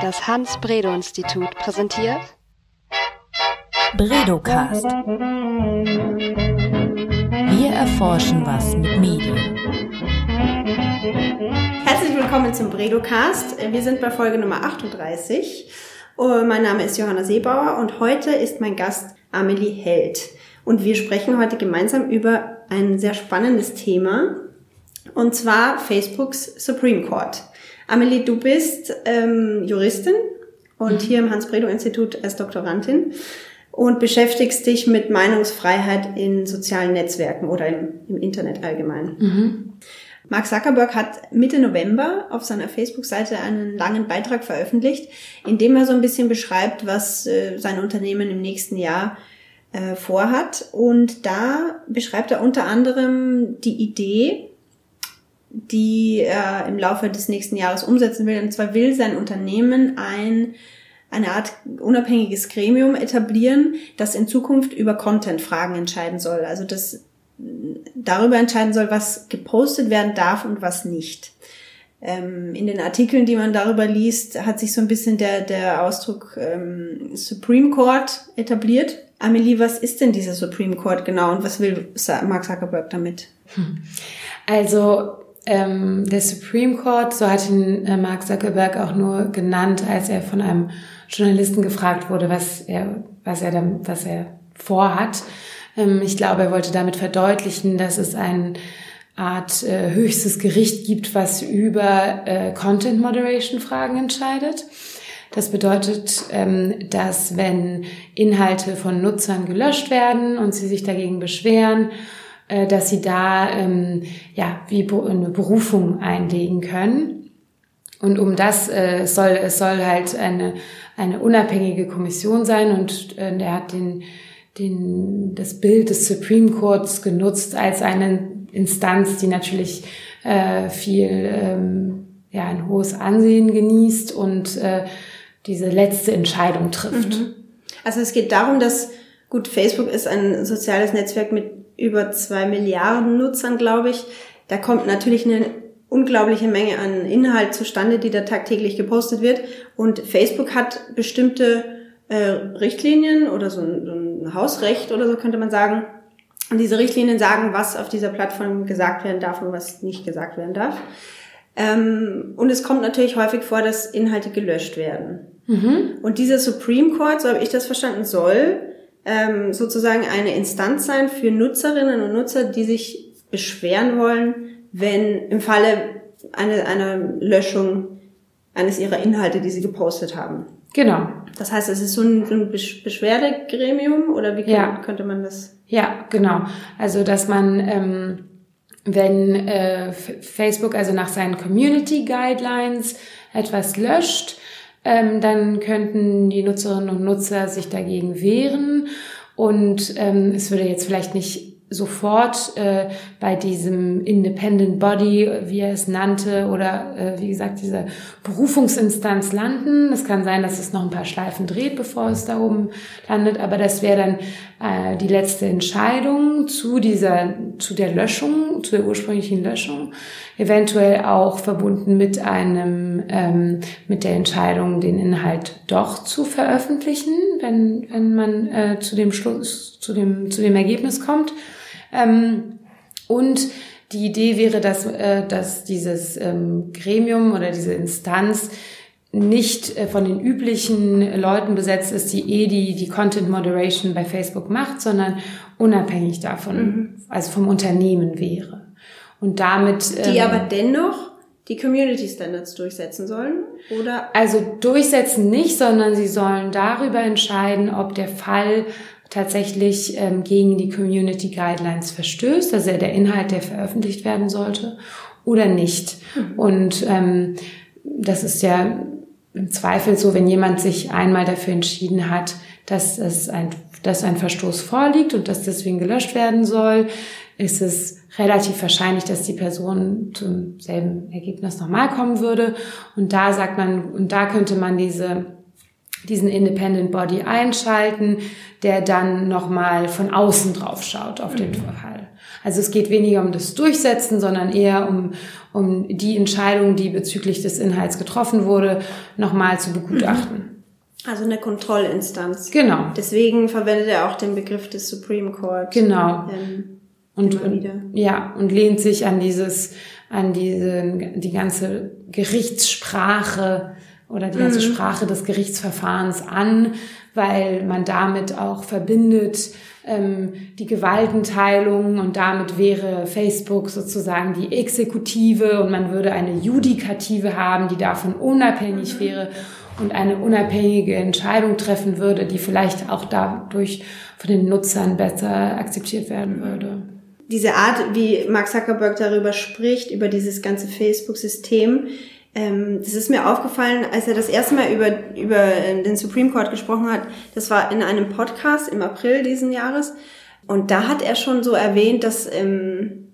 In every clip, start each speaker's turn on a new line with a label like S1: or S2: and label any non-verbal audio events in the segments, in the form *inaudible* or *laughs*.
S1: Das Hans-Bredow-Institut präsentiert
S2: Bredocast. Wir erforschen was mit Medien.
S3: Herzlich willkommen zum Bredocast. Wir sind bei Folge Nummer 38. Mein Name ist Johanna Seebauer und heute ist mein Gast Amelie Held. Und wir sprechen heute gemeinsam über ein sehr spannendes Thema, und zwar Facebooks Supreme Court. Amelie, du bist ähm, Juristin und mhm. hier im Hans-Bredow-Institut als Doktorandin und beschäftigst dich mit Meinungsfreiheit in sozialen Netzwerken oder im, im Internet allgemein. Mhm. Mark Zuckerberg hat Mitte November auf seiner Facebook-Seite einen langen Beitrag veröffentlicht, in dem er so ein bisschen beschreibt, was äh, sein Unternehmen im nächsten Jahr äh, vorhat. Und da beschreibt er unter anderem die Idee, die er im Laufe des nächsten Jahres umsetzen will. Und zwar will sein Unternehmen ein, eine Art unabhängiges Gremium etablieren, das in Zukunft über Content-Fragen entscheiden soll. Also das darüber entscheiden soll, was gepostet werden darf und was nicht. Ähm, in den Artikeln, die man darüber liest, hat sich so ein bisschen der, der Ausdruck ähm, Supreme Court etabliert. Amelie, was ist denn dieser Supreme Court genau und was will Mark Zuckerberg damit?
S4: Also ähm, der Supreme Court, so hat ihn äh, Mark Zuckerberg auch nur genannt, als er von einem Journalisten gefragt wurde, was er, was er, dann, was er vorhat. Ähm, ich glaube, er wollte damit verdeutlichen, dass es eine Art äh, höchstes Gericht gibt, was über äh, Content Moderation Fragen entscheidet. Das bedeutet, ähm, dass wenn Inhalte von Nutzern gelöscht werden und sie sich dagegen beschweren dass sie da ähm, ja wie eine Berufung einlegen können. Und um das äh, soll es soll halt eine eine unabhängige Kommission sein und äh, der hat den den das Bild des Supreme Courts genutzt als eine Instanz, die natürlich äh, viel ähm, ja ein hohes Ansehen genießt und äh, diese letzte Entscheidung trifft. Mhm.
S3: Also es geht darum, dass gut Facebook ist ein soziales Netzwerk mit über zwei Milliarden Nutzern, glaube ich. Da kommt natürlich eine unglaubliche Menge an Inhalt zustande, die da tagtäglich gepostet wird. Und Facebook hat bestimmte äh, Richtlinien oder so ein, so ein Hausrecht oder so könnte man sagen. Und diese Richtlinien sagen, was auf dieser Plattform gesagt werden darf und was nicht gesagt werden darf. Ähm, und es kommt natürlich häufig vor, dass Inhalte gelöscht werden. Mhm. Und dieser Supreme Court, so habe ich das verstanden, soll ähm, sozusagen eine Instanz sein für Nutzerinnen und Nutzer, die sich beschweren wollen, wenn im Falle einer eine Löschung eines ihrer Inhalte, die sie gepostet haben.
S4: Genau.
S3: Das heißt, es ist so ein, Beschwerdegremium oder wie ja. könnte man das?
S4: Ja, genau. Also dass man ähm, wenn äh, Facebook also nach seinen Community Guidelines etwas löscht, ähm, dann könnten die Nutzerinnen und Nutzer sich dagegen wehren und ähm, es würde jetzt vielleicht nicht sofort äh, bei diesem Independent Body, wie er es nannte, oder äh, wie gesagt, diese Berufungsinstanz landen. Es kann sein, dass es noch ein paar Schleifen dreht, bevor es da oben landet, aber das wäre dann äh, die letzte Entscheidung zu dieser, zu der Löschung, zu der ursprünglichen Löschung, eventuell auch verbunden mit einem, ähm, mit der Entscheidung, den Inhalt doch zu veröffentlichen, wenn, wenn man äh, zu dem Schluss, zu dem, zu dem Ergebnis kommt. Ähm, und die Idee wäre, dass, äh, dass dieses ähm, Gremium oder diese Instanz nicht äh, von den üblichen Leuten besetzt ist, die eh die, die Content Moderation bei Facebook macht, sondern unabhängig davon, mhm. also vom Unternehmen wäre. Und damit.
S3: Die ähm, aber dennoch die Community Standards durchsetzen sollen, oder?
S4: Also durchsetzen nicht, sondern sie sollen darüber entscheiden, ob der Fall tatsächlich ähm, gegen die Community Guidelines verstößt, also der Inhalt, der veröffentlicht werden sollte, oder nicht. Mhm. Und ähm, das ist ja im Zweifel so, wenn jemand sich einmal dafür entschieden hat, dass es ein, dass ein Verstoß vorliegt und dass deswegen gelöscht werden soll, ist es relativ wahrscheinlich, dass die Person zum selben Ergebnis nochmal kommen würde. Und da sagt man, und da könnte man diese diesen Independent Body einschalten, der dann nochmal von außen drauf schaut auf den Fall. Also es geht weniger um das Durchsetzen, sondern eher um, um die Entscheidung, die bezüglich des Inhalts getroffen wurde, nochmal zu begutachten.
S3: Also eine Kontrollinstanz.
S4: Genau.
S3: Deswegen verwendet er auch den Begriff des Supreme Court.
S4: Genau.
S3: Ähm,
S4: Und, und ja, und lehnt sich an dieses, an diese, die ganze Gerichtssprache oder die ganze Sprache des Gerichtsverfahrens an, weil man damit auch verbindet ähm, die Gewaltenteilung und damit wäre Facebook sozusagen die Exekutive und man würde eine Judikative haben, die davon unabhängig wäre und eine unabhängige Entscheidung treffen würde, die vielleicht auch dadurch von den Nutzern besser akzeptiert werden würde.
S3: diese Art, wie Mark Zuckerberg darüber spricht, über dieses ganze Facebook-System, ähm, das ist mir aufgefallen, als er das erste Mal über, über äh, den Supreme Court gesprochen hat. Das war in einem Podcast im April diesen Jahres. Und da hat er schon so erwähnt, dass, ähm,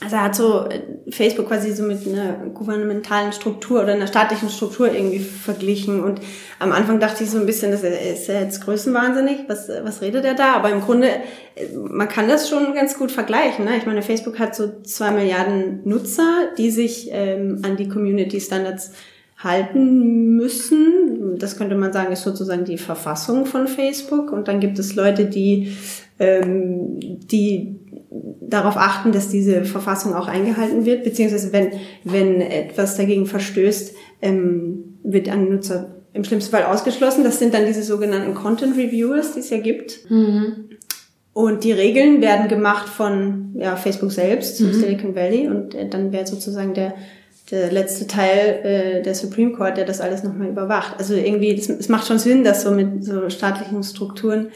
S3: also er hat so äh, Facebook quasi so mit einer gouvernementalen Struktur oder einer staatlichen Struktur irgendwie verglichen. Und am Anfang dachte ich so ein bisschen, das ist ja jetzt größenwahnsinnig, was, was redet er da? Aber im Grunde, äh, man kann das schon ganz gut vergleichen. Ne? Ich meine, Facebook hat so zwei Milliarden Nutzer, die sich ähm, an die Community Standards halten müssen. Das könnte man sagen, ist sozusagen die Verfassung von Facebook. Und dann gibt es Leute, die, ähm, die darauf achten, dass diese Verfassung auch eingehalten wird, beziehungsweise wenn, wenn etwas dagegen verstößt, ähm, wird ein Nutzer im schlimmsten Fall ausgeschlossen. Das sind dann diese sogenannten Content Reviewers, die es ja gibt. Und die Regeln werden gemacht von ja, Facebook selbst,
S4: Mhm.
S3: Silicon Valley, und äh, dann wäre sozusagen der, der letzte Teil äh, der Supreme Court, der das alles nochmal überwacht. Also irgendwie, es macht schon Sinn, das so mit so staatlichen Strukturen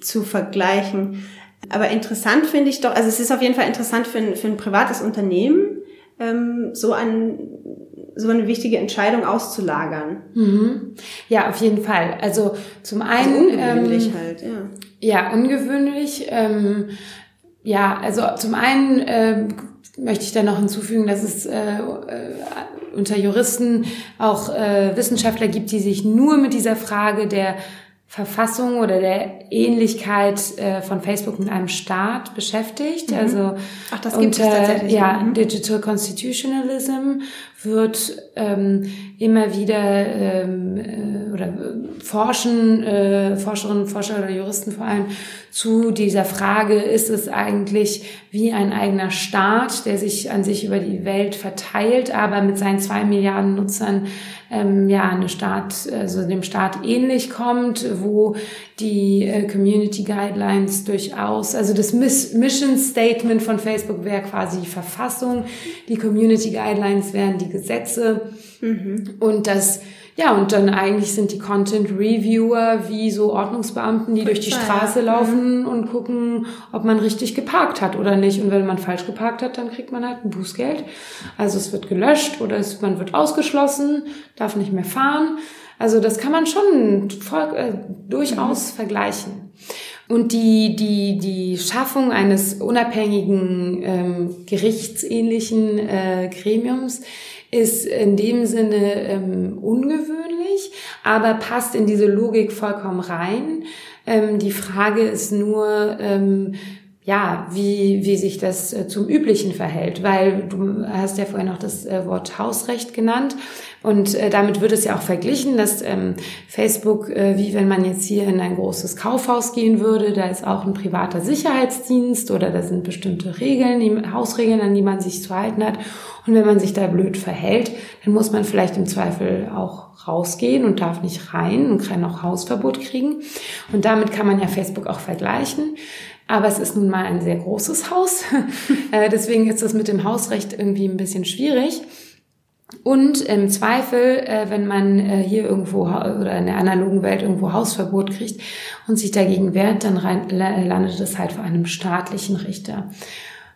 S3: zu vergleichen. Aber interessant finde ich doch, also es ist auf jeden Fall interessant für ein, für ein privates Unternehmen, ähm, so, ein, so eine wichtige Entscheidung auszulagern.
S4: Mhm. Ja, auf jeden Fall. Also zum
S3: Also
S4: einen
S3: ungewöhnlich
S4: ähm,
S3: halt, ja.
S4: Ja, ungewöhnlich. Ähm, ja, also zum einen ähm, möchte ich da noch hinzufügen, dass es äh, äh, unter Juristen auch äh, Wissenschaftler gibt, die sich nur mit dieser Frage der Verfassung oder der Ähnlichkeit äh, von Facebook mit einem Staat beschäftigt. Also
S3: Mhm. Ach, das gibt es
S4: unter
S3: tatsächlich,
S4: ja,
S3: mhm.
S4: Digital Constitutionalism wird ähm, immer wieder ähm, äh, oder forschen äh, Forscherinnen, Forscher oder Juristen vor allem zu dieser Frage, ist es eigentlich wie ein eigener Staat, der sich an sich über die Welt verteilt, aber mit seinen zwei Milliarden Nutzern ähm, ja eine Staat, also dem Staat ähnlich kommt, wo die äh, Community Guidelines durchaus, also das Miss Mission Statement von Facebook wäre quasi die Verfassung, die Community Guidelines wären die Gesetze. Und das ja, und dann eigentlich sind die Content Reviewer wie so Ordnungsbeamten, die durch die Straße laufen und gucken, ob man richtig geparkt hat oder nicht. Und wenn man falsch geparkt hat, dann kriegt man halt ein Bußgeld. Also es wird gelöscht oder es, man wird ausgeschlossen, darf nicht mehr fahren. Also das kann man schon äh, durchaus vergleichen. Und die, die, die Schaffung eines unabhängigen, ähm, gerichtsähnlichen äh, Gremiums ist in dem Sinne ähm, ungewöhnlich, aber passt in diese Logik vollkommen rein. Ähm, die Frage ist nur, ähm, ja, wie, wie sich das äh, zum Üblichen verhält, weil du hast ja vorhin noch das äh, Wort Hausrecht genannt und äh, damit wird es ja auch verglichen, dass ähm, Facebook, äh, wie wenn man jetzt hier in ein großes Kaufhaus gehen würde, da ist auch ein privater Sicherheitsdienst oder da sind bestimmte Regeln, die, Hausregeln, an die man sich zu halten hat und wenn man sich da blöd verhält, dann muss man vielleicht im Zweifel auch rausgehen und darf nicht rein und kann auch Hausverbot kriegen und damit kann man ja Facebook auch vergleichen. Aber es ist nun mal ein sehr großes Haus. *laughs* Äh, Deswegen ist das mit dem Hausrecht irgendwie ein bisschen schwierig. Und im Zweifel, äh, wenn man äh, hier irgendwo oder in der analogen Welt irgendwo Hausverbot kriegt und sich dagegen wehrt, dann rein, la- landet es halt vor einem staatlichen Richter.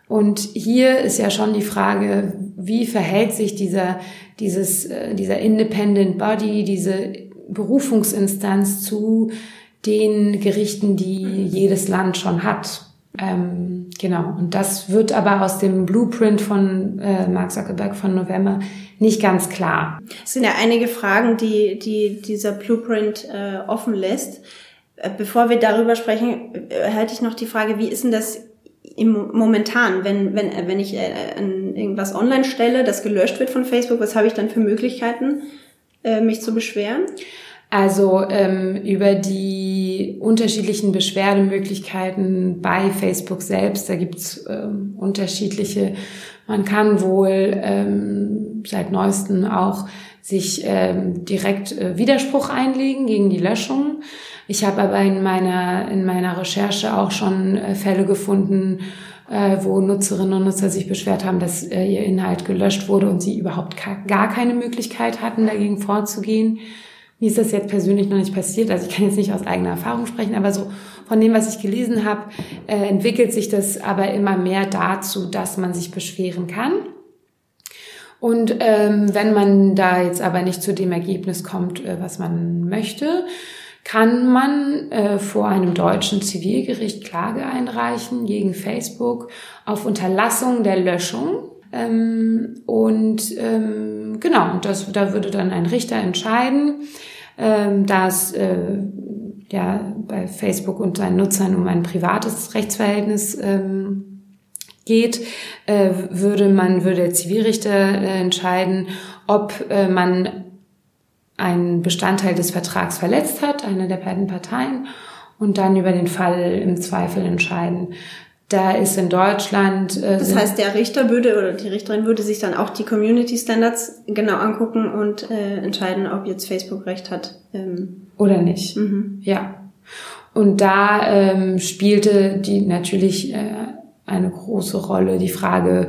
S4: Und hier ist ja schon die Frage, wie verhält sich dieser, dieses, äh, dieser Independent Body, diese Berufungsinstanz zu den Gerichten, die jedes Land schon hat. Ähm, genau, und das wird aber aus dem Blueprint von äh, Mark Zuckerberg von November nicht ganz klar.
S3: Es sind ja einige Fragen, die, die dieser Blueprint äh, offen lässt. Äh, bevor wir darüber sprechen, äh, hätte ich noch die Frage, wie ist denn das im, momentan, wenn, wenn, wenn ich äh, irgendwas online stelle, das gelöscht wird von Facebook, was habe ich dann für Möglichkeiten, äh, mich zu beschweren?
S4: Also ähm, über die unterschiedlichen Beschwerdemöglichkeiten bei Facebook selbst, da gibt's ähm, unterschiedliche. Man kann wohl ähm, seit neuestem auch sich ähm, direkt äh, Widerspruch einlegen gegen die Löschung. Ich habe aber in meiner, in meiner Recherche auch schon äh, Fälle gefunden, äh, wo Nutzerinnen und Nutzer sich beschwert haben, dass äh, ihr Inhalt gelöscht wurde und sie überhaupt gar keine Möglichkeit hatten, dagegen vorzugehen. Mir ist das jetzt persönlich noch nicht passiert, also ich kann jetzt nicht aus eigener Erfahrung sprechen, aber so von dem, was ich gelesen habe, äh, entwickelt sich das aber immer mehr dazu, dass man sich beschweren kann. Und ähm, wenn man da jetzt aber nicht zu dem Ergebnis kommt, äh, was man möchte, kann man äh, vor einem deutschen Zivilgericht Klage einreichen gegen Facebook auf Unterlassung der Löschung. Ähm, und ähm, genau, das, da würde dann ein Richter entscheiden, ähm, dass äh, ja bei Facebook und seinen Nutzern um ein privates Rechtsverhältnis ähm, geht, äh, würde man, würde der Zivilrichter äh, entscheiden, ob äh, man einen Bestandteil des Vertrags verletzt hat, eine der beiden Parteien, und dann über den Fall im Zweifel entscheiden. Da ist in Deutschland.
S3: Äh, das heißt, der Richter würde oder die Richterin würde sich dann auch die Community Standards genau angucken und äh, entscheiden, ob jetzt Facebook recht hat.
S4: Ähm. Oder nicht. Mhm. Ja. Und da ähm, spielte die natürlich äh, eine große Rolle die Frage,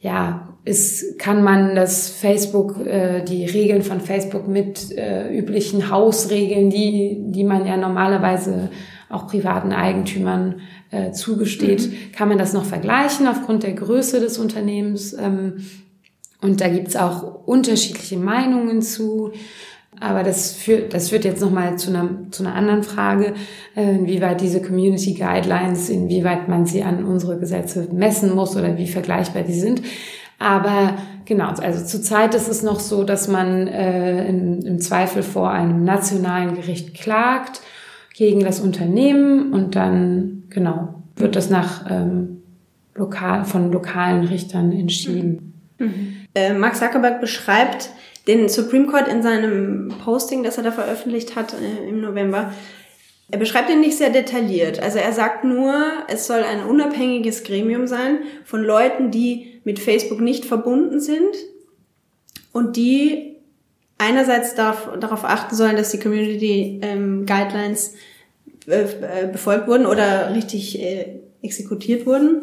S4: ja, ist, kann man das Facebook, äh, die Regeln von Facebook mit äh, üblichen Hausregeln, die, die man ja normalerweise auch privaten Eigentümern äh, zugesteht, mhm. kann man das noch vergleichen aufgrund der Größe des Unternehmens. Ähm, und da gibt's auch unterschiedliche Meinungen zu. Aber das führt, das führt jetzt nochmal zu einer, zu einer anderen Frage, äh, inwieweit diese Community Guidelines, inwieweit man sie an unsere Gesetze messen muss oder wie vergleichbar die sind. Aber genau, also zurzeit ist es noch so, dass man äh, im, im Zweifel vor einem nationalen Gericht klagt gegen das Unternehmen und dann genau wird das nach ähm, lokal von lokalen Richtern entschieden.
S3: Mhm. Äh, Mark Zuckerberg beschreibt den Supreme Court in seinem Posting, das er da veröffentlicht hat äh, im November, er beschreibt ihn nicht sehr detailliert. Also er sagt nur, es soll ein unabhängiges Gremium sein von Leuten, die mit Facebook nicht verbunden sind und die einerseits darauf, darauf achten sollen, dass die Community ähm, Guidelines befolgt wurden oder richtig äh, exekutiert wurden.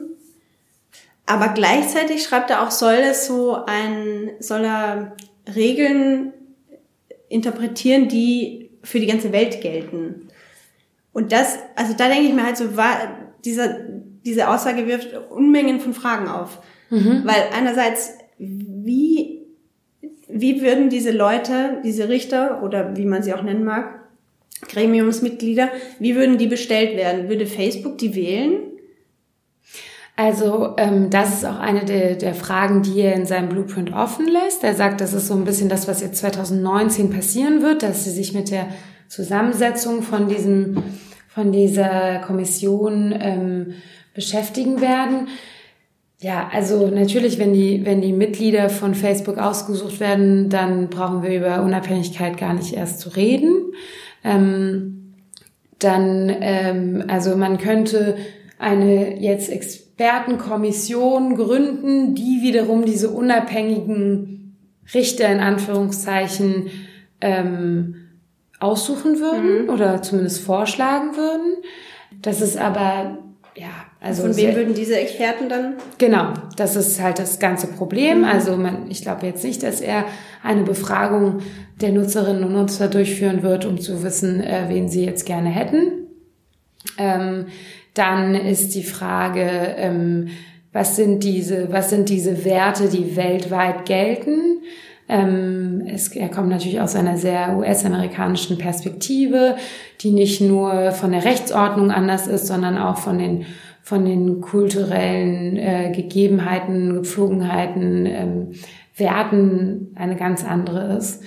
S3: Aber gleichzeitig schreibt er auch, soll es so ein, soll er Regeln interpretieren, die für die ganze Welt gelten. Und das, also da denke ich mir halt so, war, dieser, diese Aussage wirft Unmengen von Fragen auf. Mhm. Weil einerseits, wie, wie würden diese Leute, diese Richter oder wie man sie auch nennen mag, Gremiumsmitglieder, wie würden die bestellt werden? Würde Facebook die wählen?
S4: Also ähm, das ist auch eine der, der Fragen, die er in seinem Blueprint offen lässt. Er sagt, das ist so ein bisschen das, was jetzt 2019 passieren wird, dass sie sich mit der Zusammensetzung von diesem von dieser Kommission ähm, beschäftigen werden. Ja, also natürlich, wenn die, wenn die Mitglieder von Facebook ausgesucht werden, dann brauchen wir über Unabhängigkeit gar nicht erst zu reden. Ähm, dann, ähm, also man könnte eine jetzt Expertenkommission gründen, die wiederum diese unabhängigen Richter in Anführungszeichen ähm, aussuchen würden mhm. oder zumindest vorschlagen würden. Das ist aber, ja,
S3: also. Von wem würden diese Experten dann?
S4: Genau, das ist halt das ganze Problem. Mhm. Also man, ich glaube jetzt nicht, dass er eine Befragung der Nutzerinnen und Nutzer durchführen wird, um zu wissen, äh, wen sie jetzt gerne hätten. Ähm, dann ist die Frage, ähm, was sind diese, was sind diese Werte, die weltweit gelten? Ähm, es, er kommt natürlich aus einer sehr US-amerikanischen Perspektive, die nicht nur von der Rechtsordnung anders ist, sondern auch von den von den kulturellen äh, Gegebenheiten, Gepflogenheiten, ähm, Werten eine ganz andere ist.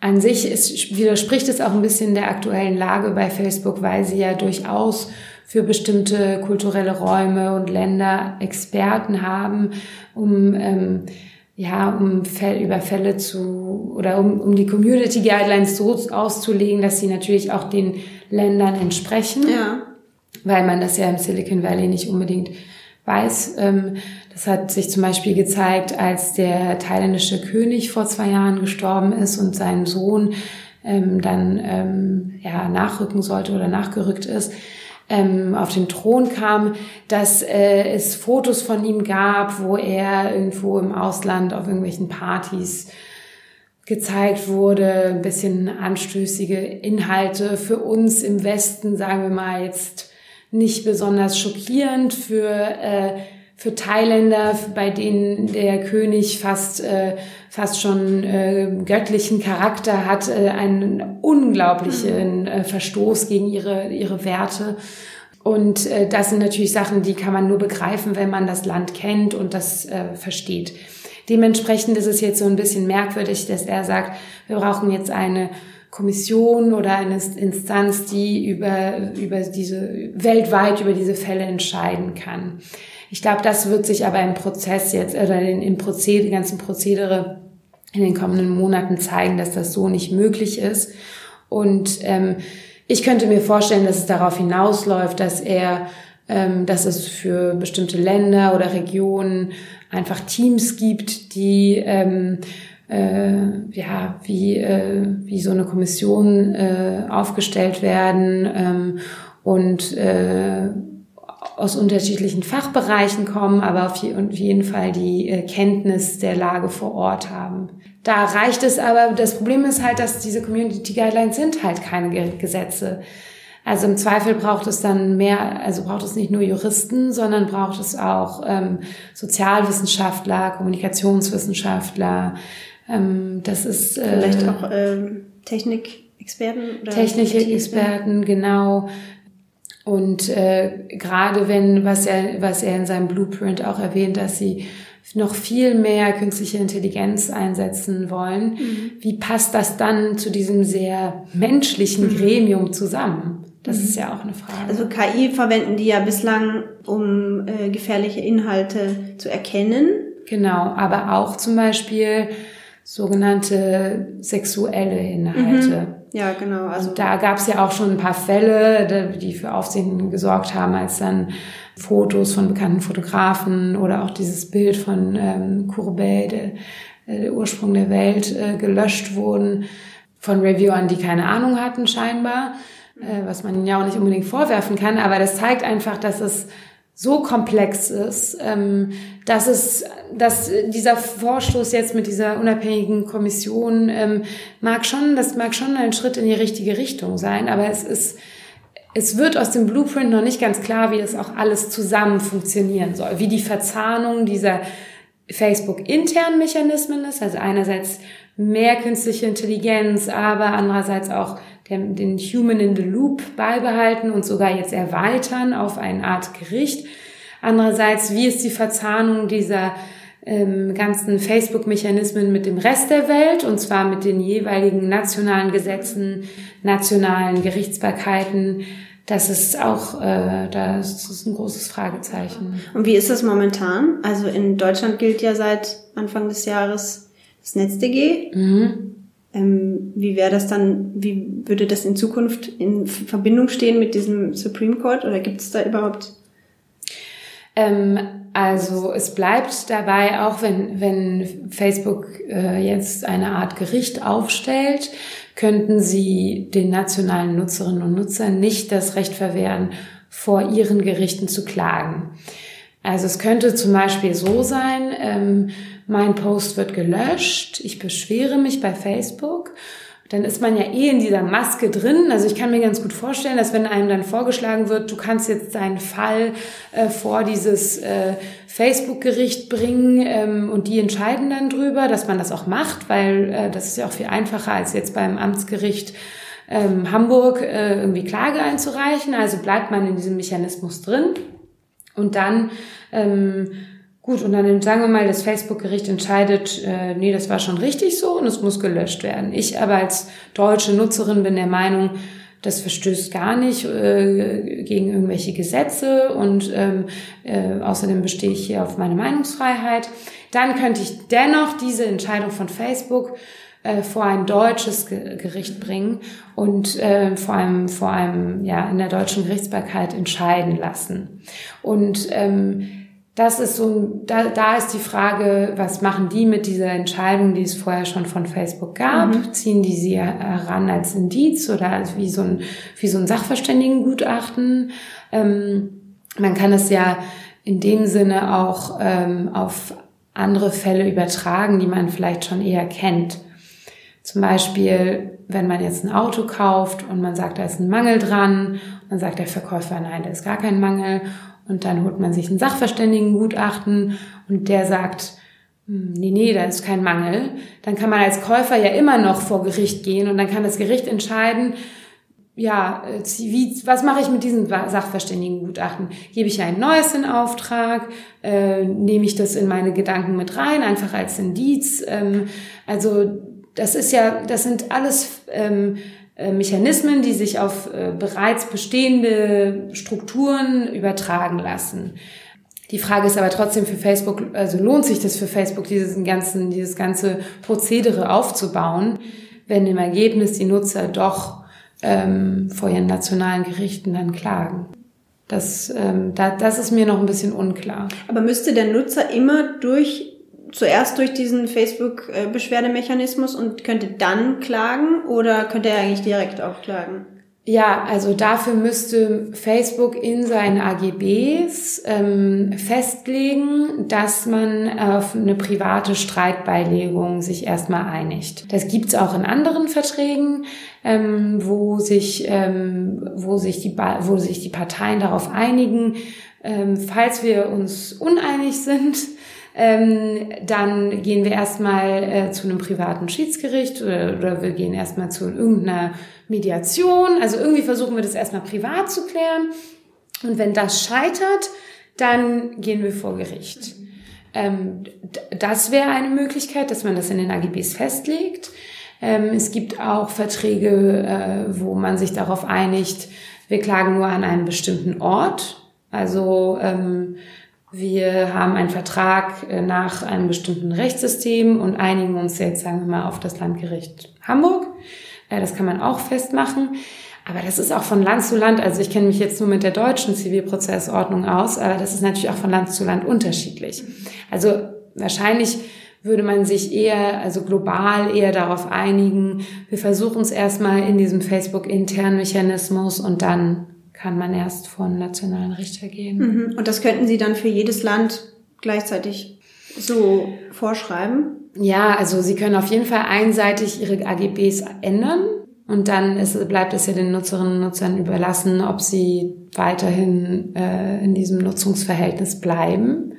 S4: An sich ist, widerspricht es auch ein bisschen der aktuellen Lage bei Facebook, weil sie ja durchaus für bestimmte kulturelle Räume und Länder Experten haben, um ähm, ja, um Fälle, über Fälle zu oder um, um die Community Guidelines so auszulegen, dass sie natürlich auch den Ländern entsprechen.
S3: Ja
S4: weil man das ja im Silicon Valley nicht unbedingt weiß. Ähm, das hat sich zum Beispiel gezeigt, als der thailändische König vor zwei Jahren gestorben ist und sein Sohn ähm, dann ähm, ja, nachrücken sollte oder nachgerückt ist, auf den Thron kam, dass äh, es Fotos von ihm gab, wo er irgendwo im Ausland auf irgendwelchen Partys gezeigt wurde, ein bisschen anstößige Inhalte. Für uns im Westen, sagen wir mal jetzt nicht besonders schockierend. Für, äh, für Thailänder, bei denen der König fast, äh, fast schon äh, göttlichen Charakter hat, äh, einen unglaublichen äh, Verstoß gegen ihre, ihre Werte. Und äh, das sind natürlich Sachen, die kann man nur begreifen, wenn man das Land kennt und das äh, versteht. Dementsprechend ist es jetzt so ein bisschen merkwürdig, dass er sagt, wir brauchen jetzt eine Kommission oder eine Instanz, die über, über diese, weltweit über diese Fälle entscheiden kann. Ich glaube, das wird sich aber im Prozess jetzt, oder im Prozedere, ganzen Prozedere in den kommenden Monaten zeigen, dass das so nicht möglich ist. Und ähm, ich könnte mir vorstellen, dass es darauf hinausläuft, dass er, ähm, dass es für bestimmte Länder oder Regionen einfach Teams gibt, die ähm, äh, ja, wie, äh, wie so eine Kommission äh, aufgestellt werden ähm, und äh, aus unterschiedlichen Fachbereichen kommen, aber auf jeden Fall die äh, Kenntnis der Lage vor Ort haben. Da reicht es aber, das Problem ist halt, dass diese Community Guidelines sind halt keine Gesetze. Also im Zweifel braucht es dann mehr, also braucht es nicht nur Juristen, sondern braucht es auch ähm, Sozialwissenschaftler, Kommunikationswissenschaftler, ähm, das ist
S3: äh, vielleicht auch äh, Technikexperten
S4: oder Technikexperten, genau. Und äh, gerade wenn, was er, was er in seinem Blueprint auch erwähnt, dass sie noch viel mehr künstliche Intelligenz einsetzen wollen, mhm. wie passt das dann zu diesem sehr menschlichen mhm. Gremium zusammen? Das mhm. ist ja auch eine Frage.
S3: Also KI verwenden die ja bislang, um äh, gefährliche Inhalte zu erkennen.
S4: Genau, aber auch zum Beispiel sogenannte sexuelle Inhalte. Mhm.
S3: Ja, genau.
S4: Also Und da gab es ja auch schon ein paar Fälle, die für Aufsehen gesorgt haben, als dann Fotos von bekannten Fotografen oder auch dieses Bild von ähm, Courbet, der, äh, der Ursprung der Welt, äh, gelöscht wurden von Reviewern, die keine Ahnung hatten scheinbar, äh, was man ihnen ja auch nicht unbedingt vorwerfen kann. Aber das zeigt einfach, dass es so komplex ist, ähm, dass es, dass dieser Vorstoß jetzt mit dieser unabhängigen Kommission ähm, mag schon, das mag schon ein Schritt in die richtige Richtung sein, aber es ist, es wird aus dem Blueprint noch nicht ganz klar, wie das auch alles zusammen funktionieren soll, wie die Verzahnung dieser Facebook-internen Mechanismen ist, also einerseits mehr künstliche Intelligenz, aber andererseits auch den, den Human in the Loop beibehalten und sogar jetzt erweitern auf eine Art Gericht. Andererseits, wie ist die Verzahnung dieser ähm, ganzen Facebook-Mechanismen mit dem Rest der Welt und zwar mit den jeweiligen nationalen Gesetzen, nationalen Gerichtsbarkeiten. Das ist auch, äh, das ist ein großes Fragezeichen.
S3: Und wie ist das momentan? Also in Deutschland gilt ja seit Anfang des Jahres das NetzDG. Mhm. Ähm, wie wäre das dann, wie würde das in Zukunft in Verbindung stehen mit diesem Supreme Court oder gibt es da überhaupt?
S4: Ähm, also es bleibt dabei, auch wenn, wenn Facebook äh, jetzt eine Art Gericht aufstellt, könnten sie den nationalen Nutzerinnen und Nutzern nicht das Recht verwehren, vor ihren Gerichten zu klagen. Also es könnte zum Beispiel so sein, ähm, mein Post wird gelöscht, ich beschwere mich bei Facebook, dann ist man ja eh in dieser Maske drin. Also ich kann mir ganz gut vorstellen, dass wenn einem dann vorgeschlagen wird, du kannst jetzt deinen Fall äh, vor dieses äh, Facebook-Gericht bringen ähm, und die entscheiden dann drüber, dass man das auch macht, weil äh, das ist ja auch viel einfacher als jetzt beim Amtsgericht ähm, Hamburg äh, irgendwie Klage einzureichen. Also bleibt man in diesem Mechanismus drin. Und dann, ähm, gut, und dann sagen wir mal, das Facebook-Gericht entscheidet, äh, nee, das war schon richtig so und es muss gelöscht werden. Ich aber als deutsche Nutzerin bin der Meinung, das verstößt gar nicht äh, gegen irgendwelche Gesetze und ähm, äh, außerdem bestehe ich hier auf meine Meinungsfreiheit. Dann könnte ich dennoch diese Entscheidung von Facebook äh, vor ein deutsches Gericht bringen und äh, vor allem vor einem ja in der deutschen Gerichtsbarkeit entscheiden lassen. Und ähm, das ist so, da, da ist die Frage, was machen die mit dieser Entscheidung, die es vorher schon von Facebook gab? Mhm. Ziehen die sie heran als Indiz oder als wie so ein, wie so ein Sachverständigengutachten? Ähm, man kann es ja in dem Sinne auch ähm, auf andere Fälle übertragen, die man vielleicht schon eher kennt. Zum Beispiel, wenn man jetzt ein Auto kauft und man sagt, da ist ein Mangel dran, dann sagt der Verkäufer, nein, da ist gar kein Mangel. Und dann holt man sich ein Sachverständigengutachten und der sagt, hm, nee, nee, da ist kein Mangel. Dann kann man als Käufer ja immer noch vor Gericht gehen und dann kann das Gericht entscheiden, ja, äh, wie, was mache ich mit diesem Sachverständigengutachten? Gebe ich ein neues in Auftrag? Äh, nehme ich das in meine Gedanken mit rein, einfach als Indiz? Ähm, also das ist ja, das sind alles ähm, äh, Mechanismen, die sich auf äh, bereits bestehende Strukturen übertragen lassen. Die Frage ist aber trotzdem für Facebook, also lohnt sich das für Facebook, dieses ganzen, dieses ganze Prozedere aufzubauen, wenn im Ergebnis die Nutzer doch ähm, vor ihren nationalen Gerichten dann klagen? Das, ähm, da, das ist mir noch ein bisschen unklar.
S3: Aber müsste der Nutzer immer durch zuerst durch diesen Facebook-Beschwerdemechanismus und könnte dann klagen oder könnte er eigentlich direkt auch klagen?
S4: Ja, also dafür müsste Facebook in seinen AGBs ähm, festlegen, dass man auf eine private Streitbeilegung sich erstmal einigt. Das gibt's auch in anderen Verträgen, ähm, wo sich ähm, wo sich die wo sich die Parteien darauf einigen, ähm, falls wir uns uneinig sind, ähm, dann gehen wir erstmal äh, zu einem privaten Schiedsgericht oder, oder wir gehen erstmal zu irgendeiner Mediation. Also irgendwie versuchen wir das erstmal privat zu klären. Und wenn das scheitert, dann gehen wir vor Gericht. Ähm, das wäre eine Möglichkeit, dass man das in den AGBs festlegt. Ähm, es gibt auch Verträge, äh, wo man sich darauf einigt, wir klagen nur an einem bestimmten Ort. Also ähm, wir haben einen Vertrag äh, nach einem bestimmten Rechtssystem und einigen uns jetzt, sagen wir mal, auf das Landgericht Hamburg. Äh, das kann man auch festmachen. Aber das ist auch von Land zu Land, also ich kenne mich jetzt nur mit der deutschen Zivilprozessordnung aus, aber das ist natürlich auch von Land zu Land unterschiedlich. Also wahrscheinlich würde man sich eher, also global eher darauf einigen, wir versuchen es erstmal in diesem Facebook-internen Mechanismus und dann kann man erst vor einen nationalen Richter gehen.
S3: Mhm. Und das könnten Sie dann für jedes Land gleichzeitig so vorschreiben?
S4: Ja, also Sie können auf jeden Fall einseitig Ihre AGBs ändern. Und dann ist, bleibt es ja den Nutzerinnen und Nutzern überlassen, ob sie weiterhin äh, in diesem Nutzungsverhältnis bleiben.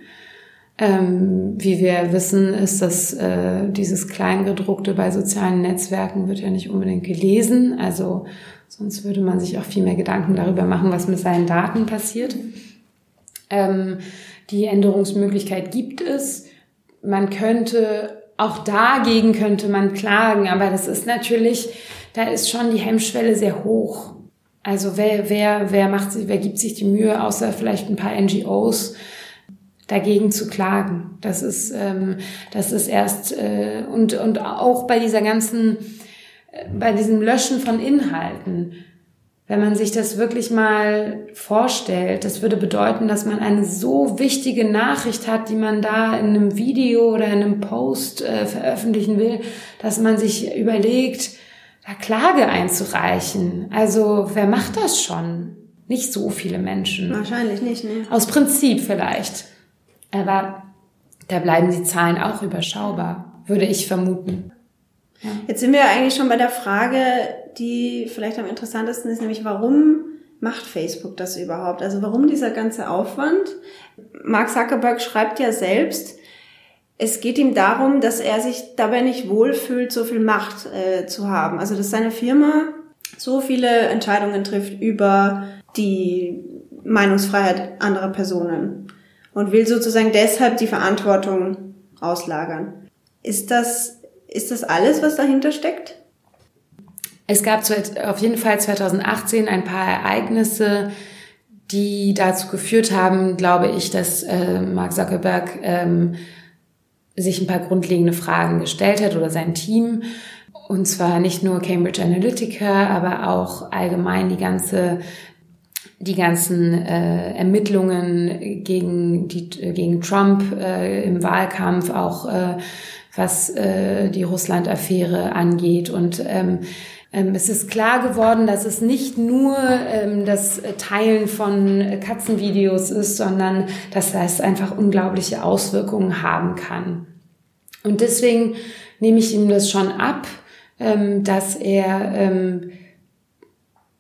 S4: Ähm, wie wir wissen, ist das äh, dieses Kleingedruckte bei sozialen Netzwerken wird ja nicht unbedingt gelesen. Also Sonst würde man sich auch viel mehr Gedanken darüber machen, was mit seinen Daten passiert. Ähm, die Änderungsmöglichkeit gibt es. Man könnte, auch dagegen könnte man klagen, aber das ist natürlich, da ist schon die Hemmschwelle sehr hoch. Also wer, wer, wer macht sich, wer gibt sich die Mühe, außer vielleicht ein paar NGOs, dagegen zu klagen. Das ist, ähm, das ist erst äh, und und auch bei dieser ganzen bei diesem Löschen von Inhalten, wenn man sich das wirklich mal vorstellt, das würde bedeuten, dass man eine so wichtige Nachricht hat, die man da in einem Video oder in einem Post äh, veröffentlichen will, dass man sich überlegt, da Klage einzureichen. Also wer macht das schon? Nicht so viele Menschen.
S3: Wahrscheinlich nicht, ne?
S4: Aus Prinzip vielleicht. Aber da bleiben die Zahlen auch überschaubar, würde ich vermuten.
S3: Ja. Jetzt sind wir eigentlich schon bei der Frage, die vielleicht am interessantesten ist, nämlich warum macht Facebook das überhaupt? Also warum dieser ganze Aufwand? Mark Zuckerberg schreibt ja selbst, es geht ihm darum, dass er sich dabei nicht wohlfühlt, so viel Macht äh, zu haben. Also dass seine Firma so viele Entscheidungen trifft über die Meinungsfreiheit anderer Personen und will sozusagen deshalb die Verantwortung auslagern. Ist das, ist das alles, was dahinter steckt?
S4: Es gab auf jeden Fall 2018 ein paar Ereignisse, die dazu geführt haben, glaube ich, dass äh, Mark Zuckerberg ähm, sich ein paar grundlegende Fragen gestellt hat oder sein Team. Und zwar nicht nur Cambridge Analytica, aber auch allgemein die ganze die ganzen äh, Ermittlungen gegen die gegen Trump äh, im Wahlkampf auch äh, was äh, die Russland-Affäre angeht und ähm, ähm, es ist klar geworden, dass es nicht nur ähm, das Teilen von Katzenvideos ist, sondern dass das einfach unglaubliche Auswirkungen haben kann. Und deswegen nehme ich ihm das schon ab, ähm, dass er ähm,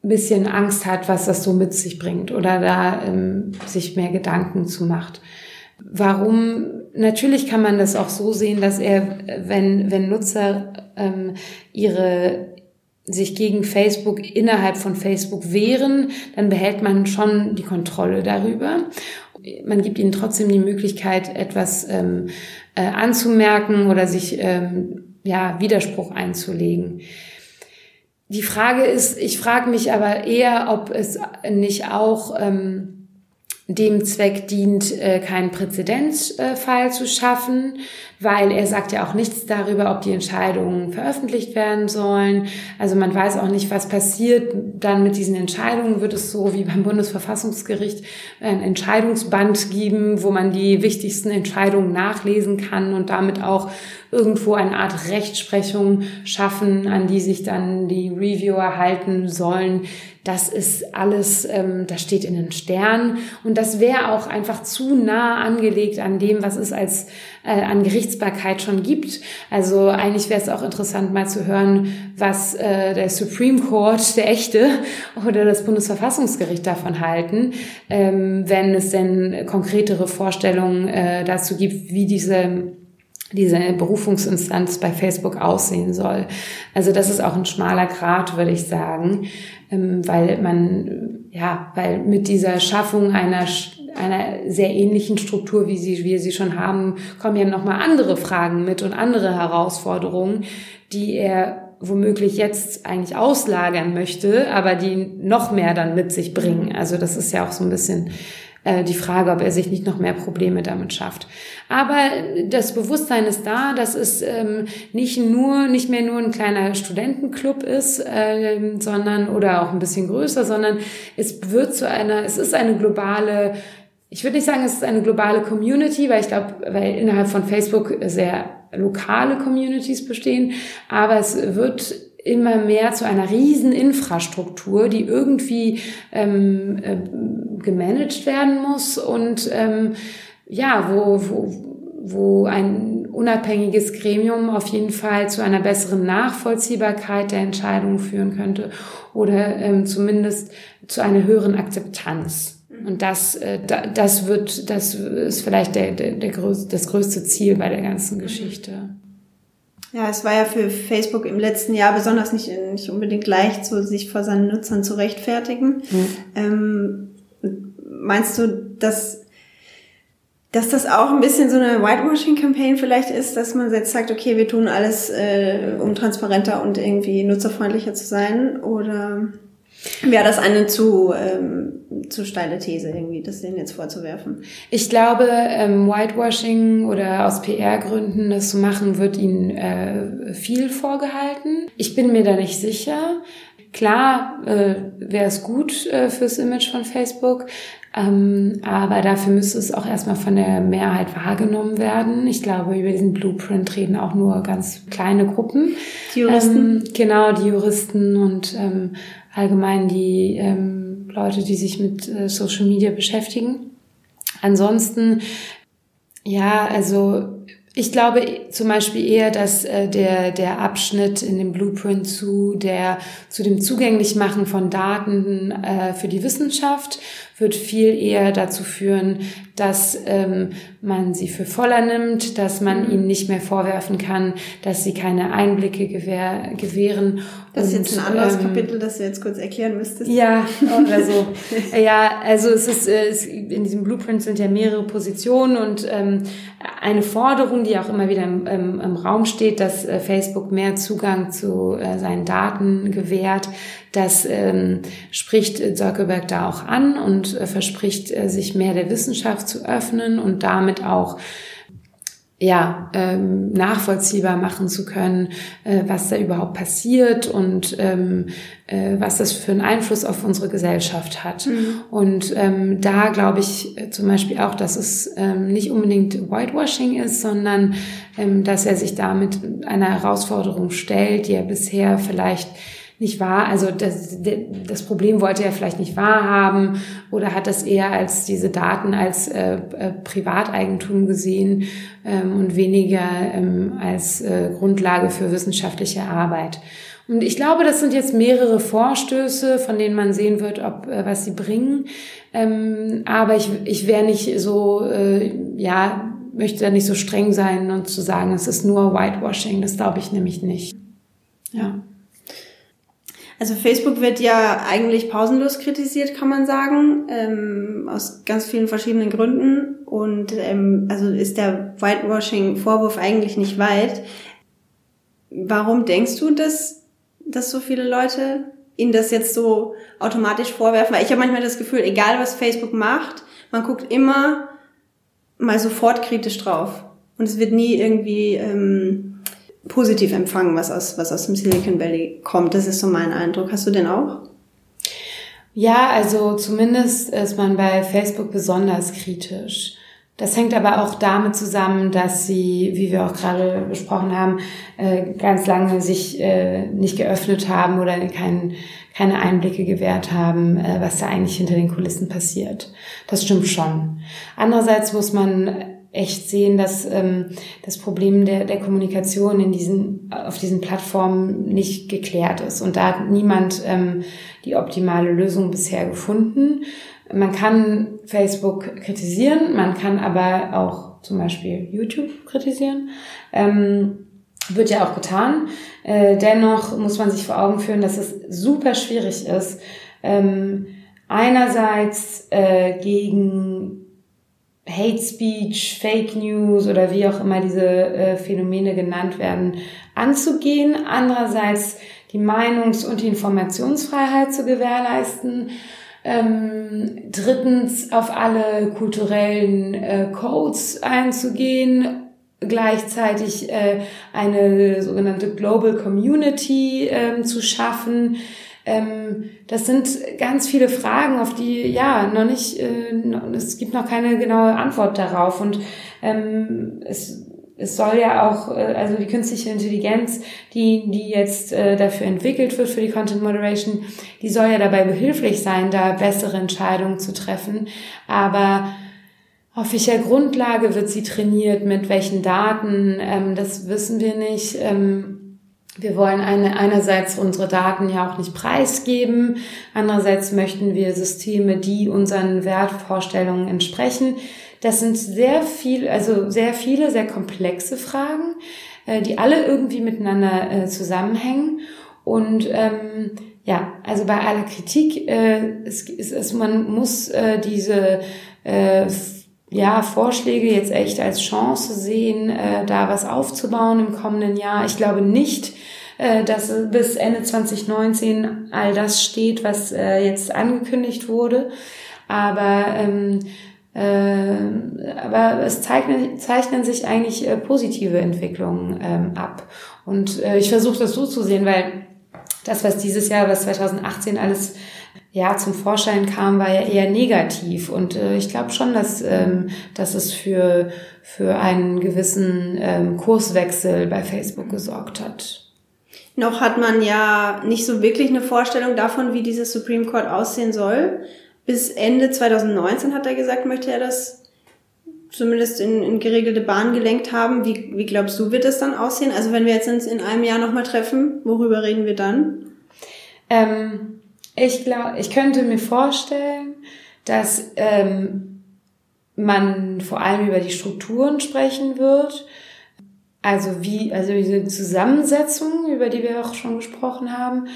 S4: bisschen Angst hat, was das so mit sich bringt oder da ähm, sich mehr Gedanken zu macht. Warum? Natürlich kann man das auch so sehen, dass er, wenn, wenn Nutzer ähm, ihre sich gegen Facebook innerhalb von Facebook wehren, dann behält man schon die Kontrolle darüber. Man gibt ihnen trotzdem die Möglichkeit, etwas ähm, äh, anzumerken oder sich ähm, ja Widerspruch einzulegen. Die Frage ist, ich frage mich aber eher, ob es nicht auch ähm, dem Zweck dient, äh, keinen Präzedenzfall zu schaffen, weil er sagt ja auch nichts darüber, ob die Entscheidungen veröffentlicht werden sollen. Also man weiß auch nicht, was passiert dann mit diesen Entscheidungen. Wird es so wie beim Bundesverfassungsgericht ein Entscheidungsband geben, wo man die wichtigsten Entscheidungen nachlesen kann und damit auch irgendwo eine Art Rechtsprechung schaffen, an die sich dann die Reviewer halten sollen. Das ist alles, ähm, das steht in den Sternen und das wäre auch einfach zu nah angelegt an dem, was es als äh, an Gerichtsbarkeit schon gibt. Also eigentlich wäre es auch interessant, mal zu hören, was äh, der Supreme Court, der echte, oder das Bundesverfassungsgericht davon halten, ähm, wenn es denn konkretere Vorstellungen äh, dazu gibt, wie diese diese Berufungsinstanz bei Facebook aussehen soll. Also das ist auch ein schmaler Grad, würde ich sagen, ähm, weil man, ja, weil mit dieser Schaffung einer, einer sehr ähnlichen Struktur, wie sie, wir sie schon haben, kommen ja nochmal andere Fragen mit und andere Herausforderungen, die er womöglich jetzt eigentlich auslagern möchte, aber die noch mehr dann mit sich bringen. Also das ist ja auch so ein bisschen äh, die Frage, ob er sich nicht noch mehr Probleme damit schafft. Aber das Bewusstsein ist da, dass es ähm, nicht nur, nicht mehr nur ein kleiner Studentenclub ist, äh, sondern oder auch ein bisschen größer, sondern es wird zu einer, es ist eine globale ich würde nicht sagen, es ist eine globale Community, weil ich glaube, weil innerhalb von Facebook sehr lokale Communities bestehen, aber es wird immer mehr zu einer riesen Infrastruktur, die irgendwie ähm, äh, gemanagt werden muss und ähm, ja, wo, wo, wo ein unabhängiges Gremium auf jeden Fall zu einer besseren Nachvollziehbarkeit der Entscheidungen führen könnte oder ähm, zumindest zu einer höheren Akzeptanz. Und das, äh, das wird, das ist vielleicht der, der, der größte, das größte Ziel bei der ganzen Geschichte.
S3: Ja, es war ja für Facebook im letzten Jahr besonders nicht, nicht unbedingt leicht, so sich vor seinen Nutzern zu rechtfertigen. Mhm. Ähm, meinst du, dass, dass das auch ein bisschen so eine Whitewashing-Campaign vielleicht ist, dass man jetzt sagt, okay, wir tun alles, äh, um transparenter und irgendwie nutzerfreundlicher zu sein? Oder wäre das eine zu, ähm, zu steile These irgendwie, das denen jetzt vorzuwerfen?
S4: Ich glaube, ähm, Whitewashing oder aus PR-Gründen das zu machen, wird ihnen äh, viel vorgehalten. Ich bin mir da nicht sicher. Klar äh, wäre es gut äh, fürs Image von Facebook, ähm, aber dafür müsste es auch erstmal von der Mehrheit wahrgenommen werden. Ich glaube, über diesen Blueprint reden auch nur ganz kleine Gruppen.
S3: Die Juristen?
S4: Ähm, genau, die Juristen und ähm, allgemein die ähm, Leute, die sich mit äh, Social Media beschäftigen. Ansonsten, ja, also ich glaube zum Beispiel eher, dass äh, der, der Abschnitt in dem Blueprint zu, der, zu dem Zugänglichmachen von Daten äh, für die Wissenschaft wird viel eher dazu führen, dass ähm, man sie für voller nimmt, dass man mhm. ihnen nicht mehr vorwerfen kann, dass sie keine Einblicke gewähr, gewähren.
S3: Das ist und, jetzt ein anderes ähm, Kapitel, das du jetzt kurz erklären müsstest.
S4: Ja, *laughs* oder so. ja, also es ist, äh, es, in diesem Blueprint sind ja mehrere Positionen und ähm, eine Forderung, die auch immer wieder im, im, im Raum steht, dass äh, Facebook mehr Zugang zu äh, seinen Daten gewährt. Das ähm, spricht Zuckerberg da auch an und äh, verspricht, äh, sich mehr der Wissenschaft zu öffnen und damit auch ja, ähm, nachvollziehbar machen zu können, äh, was da überhaupt passiert und ähm, äh, was das für einen Einfluss auf unsere Gesellschaft hat. Mhm. Und ähm, da glaube ich äh, zum Beispiel auch, dass es ähm, nicht unbedingt Whitewashing ist, sondern ähm, dass er sich damit einer Herausforderung stellt, die er bisher vielleicht nicht wahr, also das, das Problem wollte er vielleicht nicht wahrhaben oder hat das eher als diese Daten als äh, äh, Privateigentum gesehen ähm, und weniger ähm, als äh, Grundlage für wissenschaftliche Arbeit. Und ich glaube, das sind jetzt mehrere Vorstöße, von denen man sehen wird, ob äh, was sie bringen. Ähm, aber ich, ich wäre nicht so, äh, ja, möchte da nicht so streng sein und zu sagen, es ist nur Whitewashing. Das glaube ich nämlich nicht. Ja.
S3: Also Facebook wird ja eigentlich pausenlos kritisiert, kann man sagen, ähm, aus ganz vielen verschiedenen Gründen. Und ähm, also ist der Whitewashing-Vorwurf eigentlich nicht weit. Warum denkst du, dass, dass so viele Leute ihnen das jetzt so automatisch vorwerfen? Weil ich habe manchmal das Gefühl, egal was Facebook macht, man guckt immer mal sofort kritisch drauf. Und es wird nie irgendwie ähm, positiv empfangen, was aus, was aus dem Silicon Valley kommt. Das ist so mein Eindruck. Hast du den auch?
S4: Ja, also zumindest ist man bei Facebook besonders kritisch. Das hängt aber auch damit zusammen, dass sie, wie wir auch gerade besprochen haben, äh, ganz lange sich äh, nicht geöffnet haben oder kein, keine Einblicke gewährt haben, äh, was da eigentlich hinter den Kulissen passiert. Das stimmt schon. Andererseits muss man echt sehen, dass ähm, das Problem der, der Kommunikation in diesen, auf diesen Plattformen nicht geklärt ist. Und da hat niemand ähm, die optimale Lösung bisher gefunden. Man kann Facebook kritisieren, man kann aber auch zum Beispiel YouTube kritisieren. Ähm, wird ja auch getan. Äh, dennoch muss man sich vor Augen führen, dass es super schwierig ist, ähm, einerseits äh, gegen Hate Speech, Fake News oder wie auch immer diese äh, Phänomene genannt werden, anzugehen. Andererseits die Meinungs- und die Informationsfreiheit zu gewährleisten. Ähm, drittens auf alle kulturellen äh, Codes einzugehen. Gleichzeitig äh, eine sogenannte Global Community äh, zu schaffen ähm, das sind ganz viele Fragen, auf die ja noch nicht, äh, es gibt noch keine genaue Antwort darauf. Und ähm, es, es soll ja auch, äh, also die künstliche Intelligenz, die, die jetzt äh, dafür entwickelt wird für die Content Moderation, die soll ja dabei behilflich sein, da bessere Entscheidungen zu treffen. Aber auf welcher Grundlage wird sie trainiert, mit welchen Daten, ähm, das wissen wir nicht. Wir wollen eine, einerseits unsere Daten ja auch nicht preisgeben, andererseits möchten wir Systeme, die unseren Wertvorstellungen entsprechen. Das sind sehr viel, also sehr viele, sehr komplexe Fragen, äh, die alle irgendwie miteinander äh, zusammenhängen. Und ähm, ja, also bei aller Kritik, äh, es, es, es, man muss äh, diese äh, ja, Vorschläge jetzt echt als Chance sehen, äh, da was aufzubauen im kommenden Jahr. Ich glaube nicht, äh, dass bis Ende 2019 all das steht, was äh, jetzt angekündigt wurde. Aber ähm, äh, aber es zeichnen, zeichnen sich eigentlich äh, positive Entwicklungen ähm, ab. Und äh, ich versuche das so zu sehen, weil das, was dieses Jahr, was 2018 alles ja zum Vorschein kam, war ja eher negativ. Und äh, ich glaube schon, dass, ähm, dass es für, für einen gewissen ähm, Kurswechsel bei Facebook gesorgt hat.
S3: Noch hat man ja nicht so wirklich eine Vorstellung davon, wie dieses Supreme Court aussehen soll. Bis Ende 2019 hat er gesagt, möchte er das zumindest in, in geregelte Bahn gelenkt haben. Wie, wie glaubst du, wird es dann aussehen? Also wenn wir jetzt uns in einem Jahr nochmal treffen, worüber reden wir dann?
S4: Ähm, ich glaube, ich könnte mir vorstellen, dass ähm, man vor allem über die Strukturen sprechen wird. Also wie, also diese Zusammensetzung, über die wir auch schon gesprochen haben.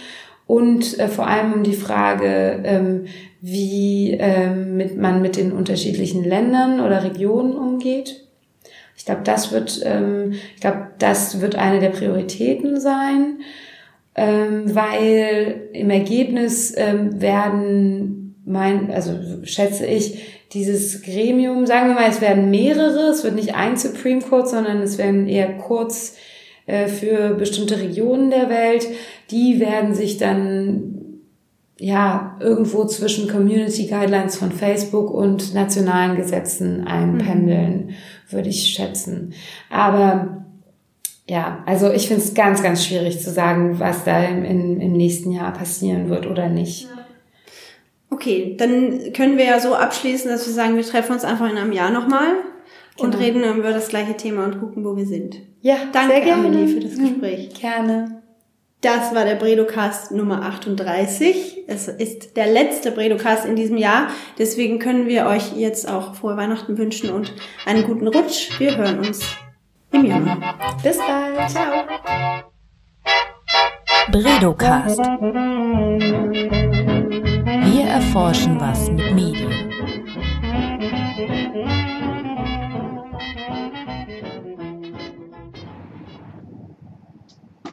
S4: Und äh, vor allem um die Frage, ähm, wie ähm, mit, man mit den unterschiedlichen Ländern oder Regionen umgeht. Ich glaube, das wird, ähm, ich glaube, das wird eine der Prioritäten sein, ähm, weil im Ergebnis ähm, werden mein, also schätze ich, dieses Gremium, sagen wir mal, es werden mehrere, es wird nicht ein Supreme Court, sondern es werden eher kurz äh, für bestimmte Regionen der Welt, die werden sich dann ja, irgendwo zwischen Community Guidelines von Facebook und nationalen Gesetzen einpendeln, mhm. würde ich schätzen. Aber ja, also ich finde es ganz, ganz schwierig zu sagen, was da im, im, im nächsten Jahr passieren wird oder nicht.
S3: Okay, dann können wir ja so abschließen, dass wir sagen, wir treffen uns einfach in einem Jahr nochmal genau. und reden über das gleiche Thema und gucken, wo wir sind.
S4: Ja,
S3: danke
S4: sehr gerne.
S3: Amelie für das Gespräch.
S4: Mhm, gerne.
S3: Das war der Bredocast Nummer 38. Es ist der letzte Bredocast in diesem Jahr. Deswegen können wir euch jetzt auch frohe Weihnachten wünschen und einen guten Rutsch. Wir hören uns im Januar.
S4: Bis bald. Ciao.
S2: Bredocast. Wir erforschen was mit Medien.